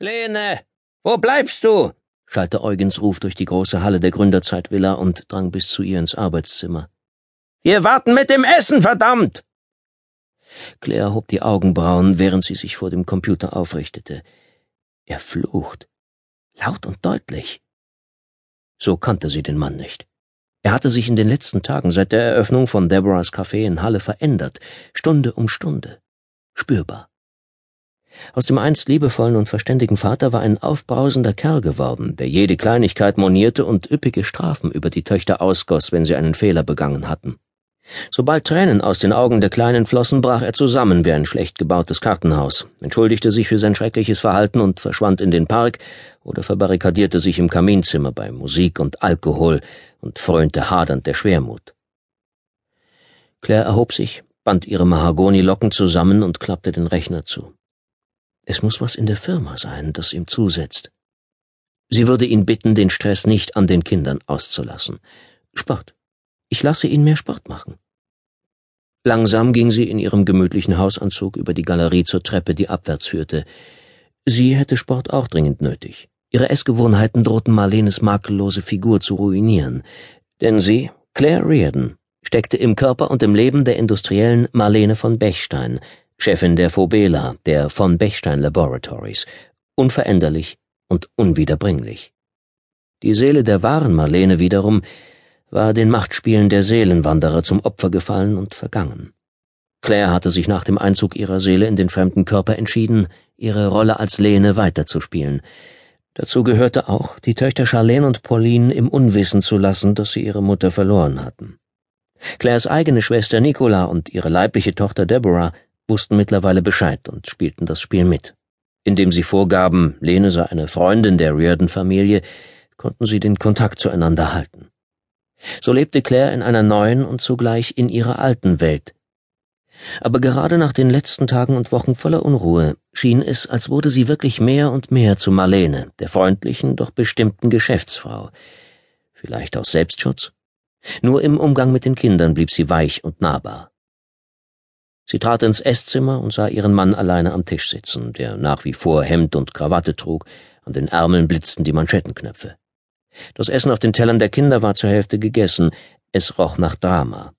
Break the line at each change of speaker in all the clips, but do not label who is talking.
Lene, wo bleibst du? schallte Eugens Ruf durch die große Halle der Gründerzeitvilla und drang bis zu ihr ins Arbeitszimmer. Wir warten mit dem Essen, verdammt! Claire hob die Augenbrauen, während sie sich vor dem Computer aufrichtete. Er flucht. Laut und deutlich. So kannte sie den Mann nicht. Er hatte sich in den letzten Tagen seit der Eröffnung von Deborahs Café in Halle verändert, Stunde um Stunde. Spürbar. Aus dem einst liebevollen und verständigen Vater war ein aufbrausender Kerl geworden, der jede Kleinigkeit monierte und üppige Strafen über die Töchter ausgoss, wenn sie einen Fehler begangen hatten. Sobald Tränen aus den Augen der Kleinen flossen, brach er zusammen wie ein schlecht gebautes Kartenhaus, entschuldigte sich für sein schreckliches Verhalten und verschwand in den Park oder verbarrikadierte sich im Kaminzimmer bei Musik und Alkohol und frönte hadernd der Schwermut. Claire erhob sich, band ihre Mahagonilocken zusammen und klappte den Rechner zu. Es muss was in der Firma sein, das ihm zusetzt. Sie würde ihn bitten, den Stress nicht an den Kindern auszulassen. Sport. Ich lasse ihn mehr Sport machen. Langsam ging sie in ihrem gemütlichen Hausanzug über die Galerie zur Treppe, die abwärts führte. Sie hätte Sport auch dringend nötig. Ihre Essgewohnheiten drohten Marlenes makellose Figur zu ruinieren. Denn sie, Claire Reardon, steckte im Körper und im Leben der industriellen Marlene von Bechstein, Chefin der Phobela, der von Bechstein Laboratories, unveränderlich und unwiederbringlich. Die Seele der wahren Marlene wiederum war den Machtspielen der Seelenwanderer zum Opfer gefallen und vergangen. Claire hatte sich nach dem Einzug ihrer Seele in den fremden Körper entschieden, ihre Rolle als Lene weiterzuspielen. Dazu gehörte auch, die Töchter Charlene und Pauline im Unwissen zu lassen, dass sie ihre Mutter verloren hatten. Claires eigene Schwester Nicola und ihre leibliche Tochter Deborah wussten mittlerweile Bescheid und spielten das Spiel mit. Indem sie vorgaben, Lene sei eine Freundin der Reardon-Familie, konnten sie den Kontakt zueinander halten. So lebte Claire in einer neuen und zugleich in ihrer alten Welt. Aber gerade nach den letzten Tagen und Wochen voller Unruhe schien es, als wurde sie wirklich mehr und mehr zu Marlene, der freundlichen, doch bestimmten Geschäftsfrau. Vielleicht aus Selbstschutz? Nur im Umgang mit den Kindern blieb sie weich und nahbar. Sie trat ins Esszimmer und sah ihren Mann alleine am Tisch sitzen, der nach wie vor Hemd und Krawatte trug, an den Ärmeln blitzten die Manschettenknöpfe. Das Essen auf den Tellern der Kinder war zur Hälfte gegessen, es roch nach Drama.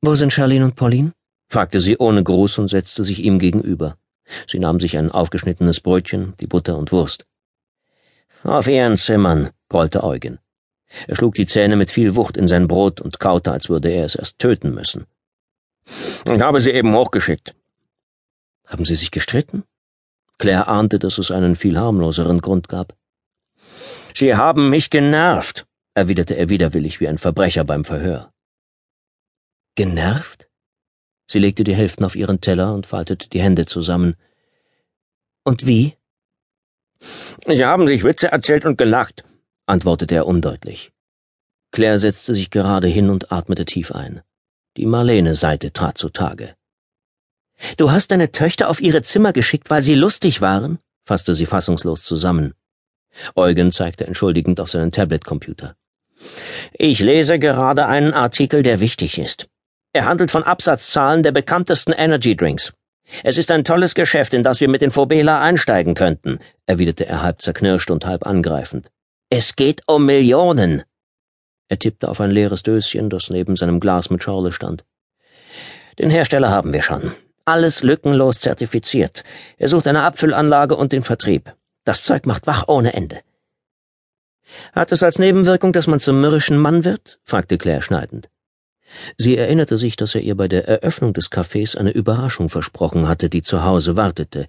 Wo sind Charlene und Pauline? fragte sie ohne Gruß und setzte sich ihm gegenüber. Sie nahm sich ein aufgeschnittenes Brötchen, die Butter und Wurst. Auf ihren Zimmern, grollte Eugen. Er schlug die Zähne mit viel Wucht in sein Brot und kaute, als würde er es erst töten müssen. Ich habe sie eben hochgeschickt. Haben Sie sich gestritten? Claire ahnte, dass es einen viel harmloseren Grund gab. Sie haben mich genervt, erwiderte er widerwillig wie ein Verbrecher beim Verhör. Genervt? Sie legte die Hälften auf ihren Teller und faltete die Hände zusammen. Und wie? Sie haben sich Witze erzählt und gelacht, antwortete er undeutlich. Claire setzte sich gerade hin und atmete tief ein. Die Marlene-Seite trat zutage. Du hast deine Töchter auf ihre Zimmer geschickt, weil sie lustig waren? fasste sie fassungslos zusammen. Eugen zeigte entschuldigend auf seinen Tablet-Computer. Ich lese gerade einen Artikel, der wichtig ist. Er handelt von Absatzzahlen der bekanntesten Energy Drinks. Es ist ein tolles Geschäft, in das wir mit den Phobela einsteigen könnten, erwiderte er halb zerknirscht und halb angreifend. Es geht um Millionen. Er tippte auf ein leeres Döschen, das neben seinem Glas mit Schorle stand. Den Hersteller haben wir schon. Alles lückenlos zertifiziert. Er sucht eine Abfüllanlage und den Vertrieb. Das Zeug macht wach ohne Ende. Hat es als Nebenwirkung, dass man zum mürrischen Mann wird? fragte Claire schneidend. Sie erinnerte sich, dass er ihr bei der Eröffnung des Cafés eine Überraschung versprochen hatte, die zu Hause wartete.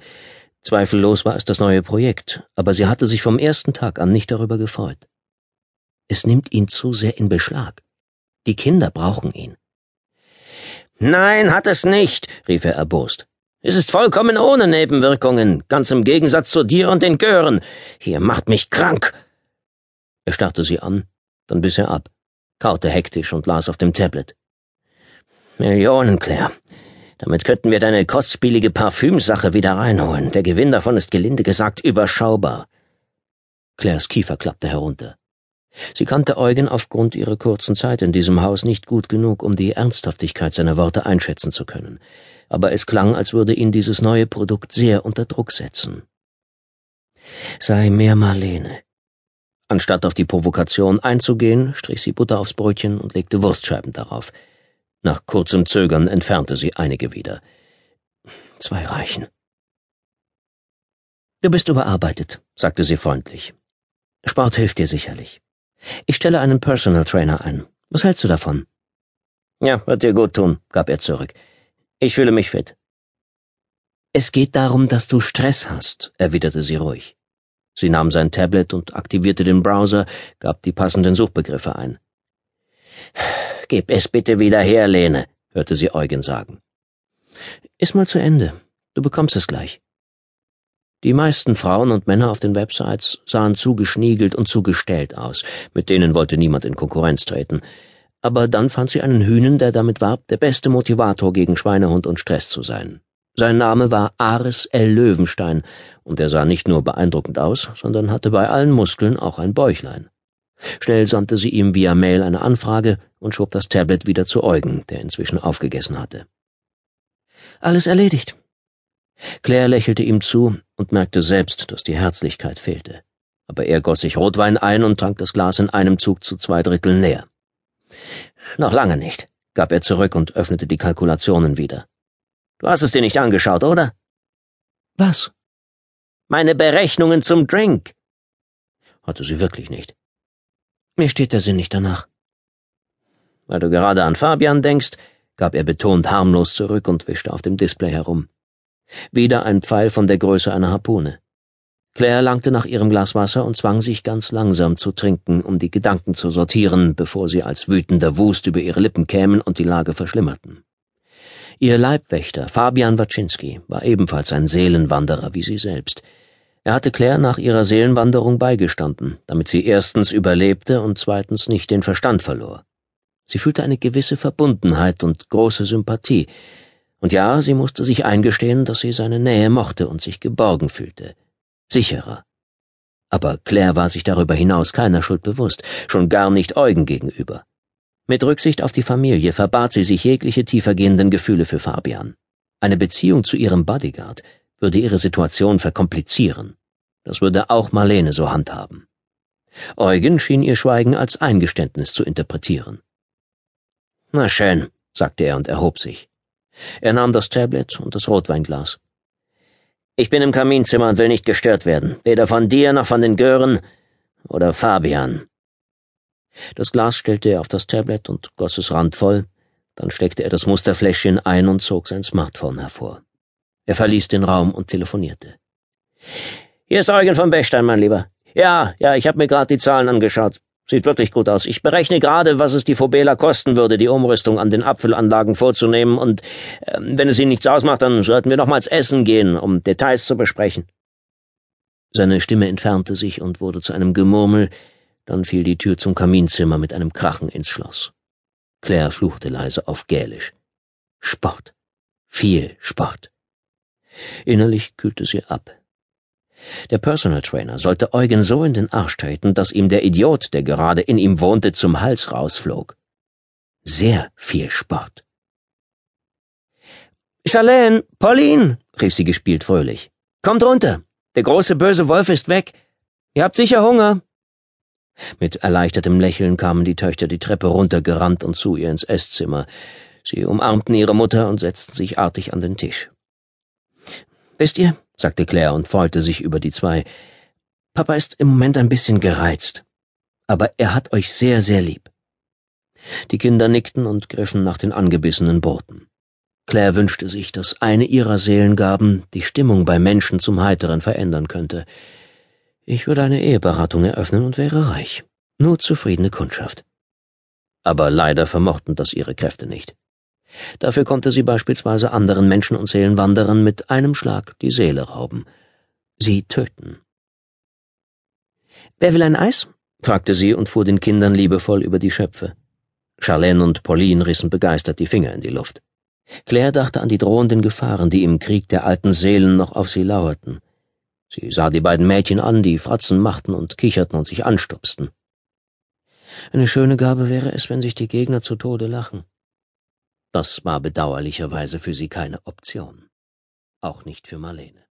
Zweifellos war es das neue Projekt, aber sie hatte sich vom ersten Tag an nicht darüber gefreut. Es nimmt ihn zu sehr in Beschlag. Die Kinder brauchen ihn. Nein, hat es nicht, rief er erbost. Es ist vollkommen ohne Nebenwirkungen, ganz im Gegensatz zu dir und den Gören. Hier macht mich krank. Er starrte sie an, dann biss er ab, kaute hektisch und las auf dem Tablet. Millionen, Claire. Damit könnten wir deine kostspielige Parfümsache wieder reinholen. Der Gewinn davon ist gelinde gesagt überschaubar. Claires Kiefer klappte herunter. Sie kannte Eugen aufgrund ihrer kurzen Zeit in diesem Haus nicht gut genug, um die Ernsthaftigkeit seiner Worte einschätzen zu können, aber es klang, als würde ihn dieses neue Produkt sehr unter Druck setzen. Sei mehr Marlene. Anstatt auf die Provokation einzugehen, strich sie Butter aufs Brötchen und legte Wurstscheiben darauf. Nach kurzem Zögern entfernte sie einige wieder. Zwei reichen. Du bist überarbeitet, sagte sie freundlich. Sport hilft dir sicherlich. Ich stelle einen Personal Trainer ein. Was hältst du davon? Ja, wird dir gut tun, gab er zurück. Ich fühle mich fit. Es geht darum, dass du Stress hast, erwiderte sie ruhig. Sie nahm sein Tablet und aktivierte den Browser, gab die passenden Suchbegriffe ein. Gib es bitte wieder her, Lene, hörte sie Eugen sagen. Iss mal zu Ende. Du bekommst es gleich. Die meisten Frauen und Männer auf den Websites sahen zu geschniegelt und zu gestellt aus, mit denen wollte niemand in Konkurrenz treten. Aber dann fand sie einen Hühnen, der damit warb, der beste Motivator gegen Schweinehund und Stress zu sein. Sein Name war Ares L. Löwenstein, und er sah nicht nur beeindruckend aus, sondern hatte bei allen Muskeln auch ein Bäuchlein. Schnell sandte sie ihm via Mail eine Anfrage und schob das Tablet wieder zu Eugen, der inzwischen aufgegessen hatte. Alles erledigt. Claire lächelte ihm zu und merkte selbst, dass die Herzlichkeit fehlte. Aber er goss sich Rotwein ein und trank das Glas in einem Zug zu zwei Dritteln leer. Noch lange nicht, gab er zurück und öffnete die Kalkulationen wieder. Du hast es dir nicht angeschaut, oder? Was? Meine Berechnungen zum Drink. Hatte sie wirklich nicht. Mir steht der Sinn nicht danach. Weil du gerade an Fabian denkst, gab er betont harmlos zurück und wischte auf dem Display herum. Wieder ein Pfeil von der Größe einer Harpune. Claire langte nach ihrem Glas Wasser und zwang sich ganz langsam zu trinken, um die Gedanken zu sortieren, bevor sie als wütender Wust über ihre Lippen kämen und die Lage verschlimmerten. Ihr Leibwächter, Fabian Waczynski, war ebenfalls ein Seelenwanderer wie sie selbst. Er hatte Claire nach ihrer Seelenwanderung beigestanden, damit sie erstens überlebte und zweitens nicht den Verstand verlor. Sie fühlte eine gewisse Verbundenheit und große Sympathie, und ja, sie musste sich eingestehen, dass sie seine Nähe mochte und sich geborgen fühlte. Sicherer. Aber Claire war sich darüber hinaus keiner Schuld bewusst, schon gar nicht Eugen gegenüber. Mit Rücksicht auf die Familie verbat sie sich jegliche tiefergehenden Gefühle für Fabian. Eine Beziehung zu ihrem Bodyguard würde ihre Situation verkomplizieren. Das würde auch Marlene so handhaben. Eugen schien ihr Schweigen als Eingeständnis zu interpretieren. Na schön, sagte er und erhob sich. Er nahm das Tablet und das Rotweinglas. Ich bin im Kaminzimmer und will nicht gestört werden, weder von dir noch von den Gören oder Fabian. Das Glas stellte er auf das Tablet und goss es randvoll, dann steckte er das Musterfläschchen ein und zog sein Smartphone hervor. Er verließ den Raum und telefonierte. Hier ist Eugen von Bechstein, mein Lieber. Ja, ja, ich habe mir gerade die Zahlen angeschaut. Sieht wirklich gut aus. Ich berechne gerade, was es die Fobela kosten würde, die Umrüstung an den Abfüllanlagen vorzunehmen, und äh, wenn es Ihnen nichts ausmacht, dann sollten wir nochmals essen gehen, um Details zu besprechen. Seine Stimme entfernte sich und wurde zu einem Gemurmel, dann fiel die Tür zum Kaminzimmer mit einem Krachen ins Schloss. Claire fluchte leise auf Gälisch. Sport. Viel Sport. Innerlich kühlte sie ab. Der Personal Trainer sollte Eugen so in den Arsch treten, dass ihm der Idiot, der gerade in ihm wohnte, zum Hals rausflog. Sehr viel Sport. Charlene, Pauline, rief sie gespielt fröhlich. Kommt runter. Der große böse Wolf ist weg. Ihr habt sicher Hunger. Mit erleichtertem Lächeln kamen die Töchter die Treppe runtergerannt und zu ihr ins Esszimmer. Sie umarmten ihre Mutter und setzten sich artig an den Tisch. Wisst ihr, sagte Claire und freute sich über die zwei, Papa ist im Moment ein bisschen gereizt, aber er hat euch sehr, sehr lieb. Die Kinder nickten und griffen nach den angebissenen Broten. Claire wünschte sich, dass eine ihrer Seelengaben die Stimmung bei Menschen zum Heiteren verändern könnte. Ich würde eine Eheberatung eröffnen und wäre reich. Nur zufriedene Kundschaft. Aber leider vermochten das ihre Kräfte nicht. Dafür konnte sie beispielsweise anderen Menschen und Seelenwanderern mit einem Schlag die Seele rauben. Sie töten. Wer will ein Eis? fragte sie und fuhr den Kindern liebevoll über die Schöpfe. Charlene und Pauline rissen begeistert die Finger in die Luft. Claire dachte an die drohenden Gefahren, die im Krieg der alten Seelen noch auf sie lauerten. Sie sah die beiden Mädchen an, die Fratzen machten und kicherten und sich anstupsten. Eine schöne Gabe wäre es, wenn sich die Gegner zu Tode lachen. Das war bedauerlicherweise für sie keine Option. Auch nicht für Marlene.